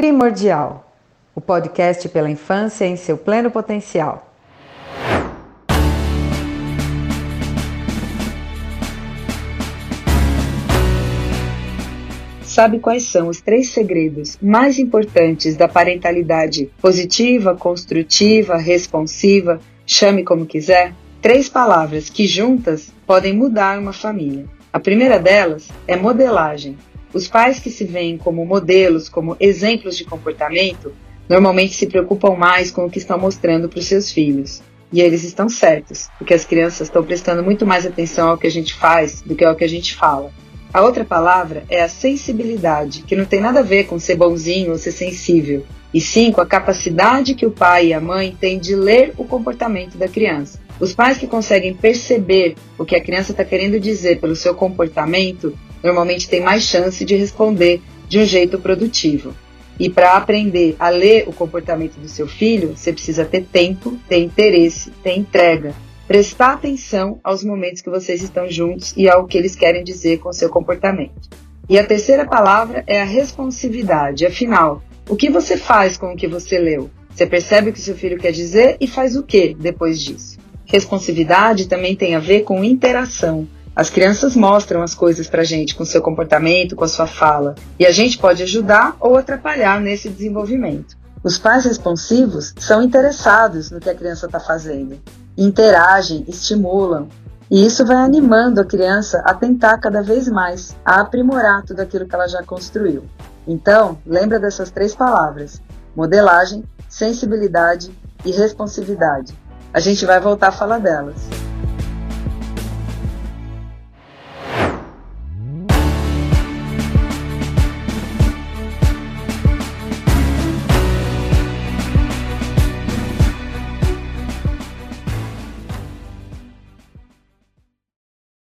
Primordial, o podcast pela infância em seu pleno potencial. Sabe quais são os três segredos mais importantes da parentalidade positiva, construtiva, responsiva, chame como quiser? Três palavras que juntas podem mudar uma família. A primeira delas é modelagem. Os pais que se veem como modelos, como exemplos de comportamento, normalmente se preocupam mais com o que estão mostrando para os seus filhos. E eles estão certos, porque as crianças estão prestando muito mais atenção ao que a gente faz do que ao que a gente fala. A outra palavra é a sensibilidade, que não tem nada a ver com ser bonzinho ou ser sensível, e sim com a capacidade que o pai e a mãe têm de ler o comportamento da criança. Os pais que conseguem perceber o que a criança está querendo dizer pelo seu comportamento normalmente têm mais chance de responder de um jeito produtivo. E para aprender a ler o comportamento do seu filho, você precisa ter tempo, ter interesse, ter entrega, prestar atenção aos momentos que vocês estão juntos e ao que eles querem dizer com seu comportamento. E a terceira palavra é a responsividade. Afinal, o que você faz com o que você leu? Você percebe o que seu filho quer dizer e faz o que depois disso? Responsividade também tem a ver com interação. As crianças mostram as coisas para a gente com seu comportamento, com a sua fala, e a gente pode ajudar ou atrapalhar nesse desenvolvimento. Os pais responsivos são interessados no que a criança está fazendo, interagem, estimulam, e isso vai animando a criança a tentar cada vez mais, a aprimorar tudo aquilo que ela já construiu. Então, lembra dessas três palavras: modelagem, sensibilidade e responsividade. A gente vai voltar a falar delas.